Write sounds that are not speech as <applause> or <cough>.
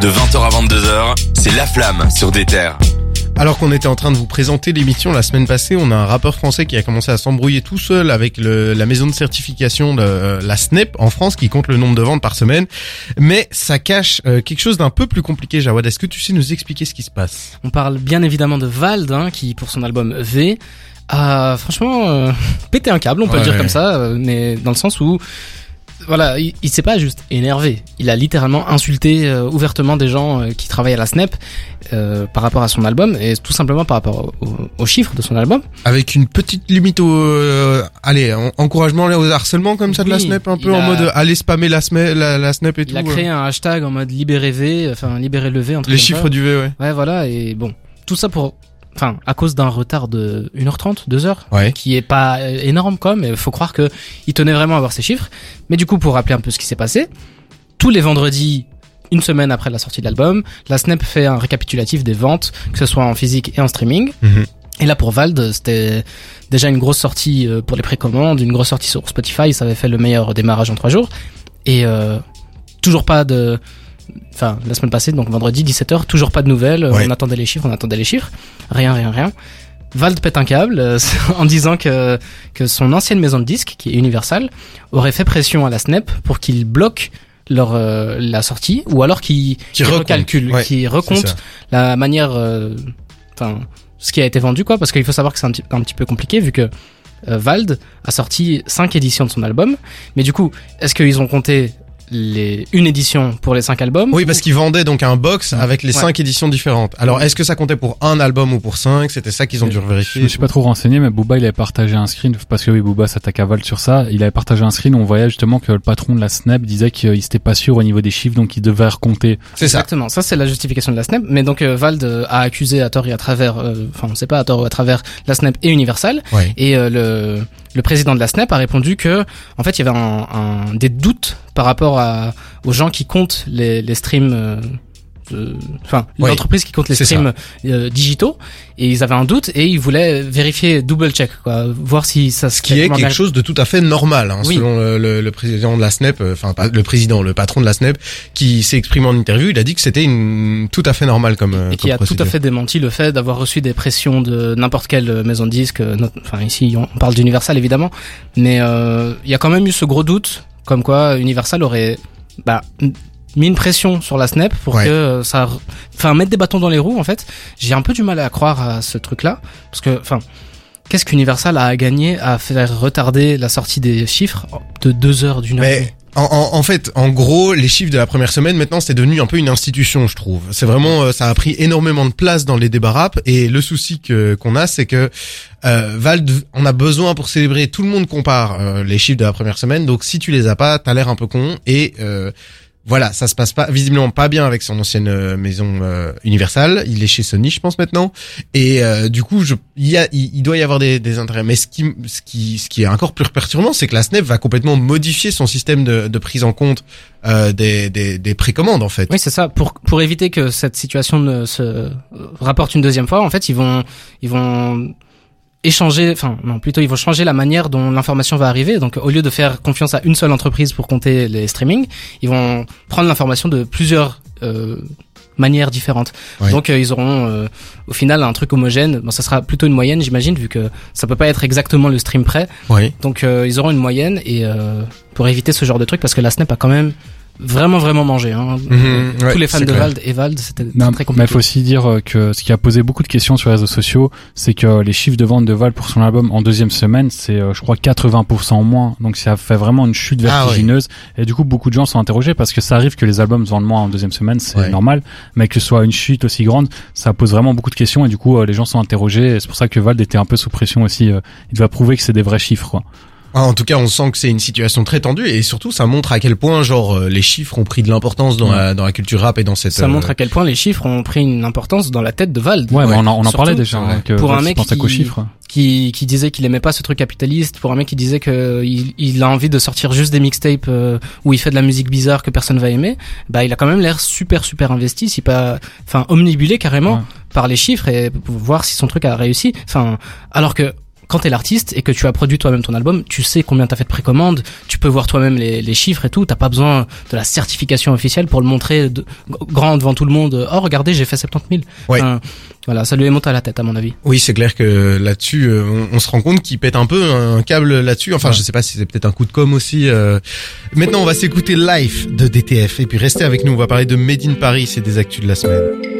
De 20h à 22h, c'est La Flamme sur des terres. Alors qu'on était en train de vous présenter l'émission la semaine passée, on a un rappeur français qui a commencé à s'embrouiller tout seul avec le, la maison de certification de euh, la SNEP en France qui compte le nombre de ventes par semaine. Mais ça cache euh, quelque chose d'un peu plus compliqué, Jawad. Est-ce que tu sais nous expliquer ce qui se passe? On parle bien évidemment de Vald, hein, qui pour son album V a franchement euh, <laughs> pété un câble, on peut le Ouais. dire comme ça, mais dans le sens où voilà, il, il s'est pas juste énervé, il a littéralement insulté euh, ouvertement des gens euh, qui travaillent à la SNEP euh, par rapport à son album et tout simplement par rapport au- au- aux chiffres de son album. Avec une petite limite au, euh, allez, en- encouragement au harcèlement comme ça de la Oui, SNEP, un peu il en mode aller spammer la, SME- la, la SNEP et Il tout. a créé un hashtag en mode libéré V, enfin libéré le V, euh, truc les chiffres ça. du V, ouais. Ouais, voilà, et bon, tout ça pour, enfin, à cause d'un retard de 1h30, 2h, Ouais. qui est pas euh, énorme même, mais faut croire que il tenait vraiment à voir ces chiffres. Mais du coup, pour rappeler un peu ce qui s'est passé, tous les vendredis, une semaine après la sortie de l'album, la Snap fait un récapitulatif des ventes, que ce soit en physique et en streaming. Mhm. Et là, pour Vald, c'était déjà une grosse sortie euh, pour les précommandes, une grosse sortie sur Spotify, ça avait fait le meilleur démarrage en trois jours. Et euh, toujours pas de... Enfin, la semaine passée, donc vendredi 17h, toujours pas de nouvelles. Ouais. On attendait les chiffres, on attendait les chiffres. Rien, rien, rien. Vald pète un câble euh, <laughs> en disant que, que son ancienne maison de disques, qui est Universal, aurait fait pression à la Snap pour qu'il bloque leur euh, la sortie ou alors qu'il Qui qu'il recompte. recalcule, Ouais, recompte la manière, euh, enfin, ce qui a été vendu, quoi, parce qu'il faut savoir que c'est un petit, un petit peu compliqué vu que euh, Vald a sorti cinq éditions de son album, mais du coup, est-ce qu'ils ont compté les une édition pour les cinq albums Oui, parce qu'il vendait donc un box avec les Ouais. cinq éditions différentes. Alors, est-ce que ça comptait pour un album ou pour cinq? C'était ça qu'ils ont dû Je vérifier. me suis pas trop renseigné, mais Booba, il avait partagé un screen, parce que oui, Booba s'attaque à Val sur ça. Il avait partagé un screen où on voyait justement que le patron de la Snap disait qu'il s'était pas sûr au niveau des chiffres, donc il devait recompter. C'est ça. Exactement, ça c'est la justification de la Snap, mais donc euh, Vald euh, a accusé à tort et à travers, euh, enfin on sait pas à tort ou à travers la Snap et Universal, Ouais. et euh, le, le président de la Snap a répondu que en fait il y avait un, des doutes par rapport aux gens qui comptent les, les streams, euh, euh, enfin Ouais. l'entreprise qui compte les streams euh, digitaux, et ils avaient un doute et ils voulaient vérifier double check, quoi, voir si ça se Ce qui est quelque chose de tout à fait normal, hein, Oui. selon le, le- le président de la SNEP, euh, enfin pas le président, le patron de la SNEP, qui s'est exprimé en interview, il a dit que c'était une tout à fait normal comme euh, et qui a tout à fait démenti le fait d'avoir reçu des pressions de n'importe quelle euh, maison de euh, not- Enfin ici on parle d'Universal évidemment, mais euh, il y a quand même eu ce gros doute comme quoi Universal aurait bah, mis une pression sur la Snap pour Ouais. que euh, ça, enfin mettre des bâtons dans les roues en fait. J'ai un peu du mal à croire à ce truc-là parce que enfin. Qu'est-ce qu'Universal a à gagner à faire retarder la sortie des chiffres de deux heures, d'une heure Mais en, en, en fait, en gros, les chiffres de la première semaine, maintenant, c'est devenu un peu une institution, je trouve. C'est vraiment, euh, ça a pris énormément de place dans les débats rap. Et le souci que qu'on a, c'est que euh, Vald, on a besoin pour célébrer. Tout le monde compare euh, les chiffres de la première semaine. Donc, si tu les as pas, t'as l'air un peu con. Et euh, voilà, ça se passe pas visiblement pas bien avec son ancienne euh, maison euh, Universal. Il est chez Sony, je pense maintenant. Et euh, du coup, je, il, y a, il, doit y avoir des, des intérêts. Mais ce qui, ce qui, ce qui est encore plus perturbant, c'est que la SNEP va complètement modifier son système de, de prise en compte euh, des, des, des précommandes, en fait. Oui, c'est ça. Pour pour éviter que cette situation ne se rapporte une deuxième fois, en fait, ils vont ils vont échanger, enfin non, plutôt ils vont changer la manière dont l'information va arriver. Donc au lieu de faire confiance à une seule entreprise pour compter les streamings, ils vont prendre l'information de plusieurs euh, manières différentes. Oui. Donc euh, ils auront euh, au final un truc homogène. Bon, ça sera plutôt une moyenne, j'imagine, vu que ça peut pas être exactement le stream prêt. Oui. Donc euh, ils auront une moyenne et euh, pour éviter ce genre de truc, parce que la Snap a quand même vraiment vraiment mangé. Hein. Mhm, ouais, Tous les fans de clair. Vald et Vald, c'était Non, très mais il compliqué. faut aussi dire euh, que ce qui a posé beaucoup de questions sur les réseaux sociaux, c'est que les chiffres de vente de Val pour son album en deuxième semaine, c'est euh, je crois 80% en moins. Donc ça fait vraiment une chute Ah vertigineuse. Et du coup, beaucoup de gens sont interrogés parce que ça arrive que les albums se vendent moins en deuxième semaine, c'est Ouais. normal. Mais que ce soit une chute aussi grande, ça pose vraiment beaucoup de questions et du coup, euh, les gens sont interrogés. Et c'est pour ça que Vald était un peu sous pression aussi. euh, il doit prouver que c'est des vrais chiffres. Quoi. Ah, En tout cas, on sent que c'est une situation très tendue et surtout, ça montre à quel point, genre, euh, les chiffres ont pris de l'importance dans, Ouais. la, dans la culture rap et dans cette. Ça euh, montre à quel point les chiffres ont pris une importance dans la tête de Vald. Ouais, Ouais, mais on en, on en surtout, parlait déjà. ouais. hein, que Pour un Vald mec qui- chiffres. Qui, qui disait qu'il aimait pas ce truc capitaliste, pour un mec qui disait que il, il a envie de sortir juste des mixtapes euh, où il fait de la musique bizarre que personne va aimer, bah il a quand même l'air super super investi, si pas, enfin omnibulé carrément Ouais. par les chiffres et pour voir si son truc a réussi. Enfin, alors que quand t'es l'artiste et que tu as produit toi-même ton album, tu sais combien t'as fait de précommande, tu peux voir toi-même les, les chiffres et tout. T'as pas besoin de la certification officielle pour le montrer de, grand devant tout le monde. Oh regardez, j'ai fait 70 000. Ouais. Enfin, voilà, ça lui est monté à la tête à mon avis. Oui, c'est clair que là-dessus, euh, on, on se rend compte qu'il pète un peu un câble là-dessus. Enfin, je sais pas si c'est peut-être un coup de com aussi. euh. Maintenant, on va s'écouter Life de DTF et puis restez avec nous. On va parler de Made in Paris et des actus de la semaine.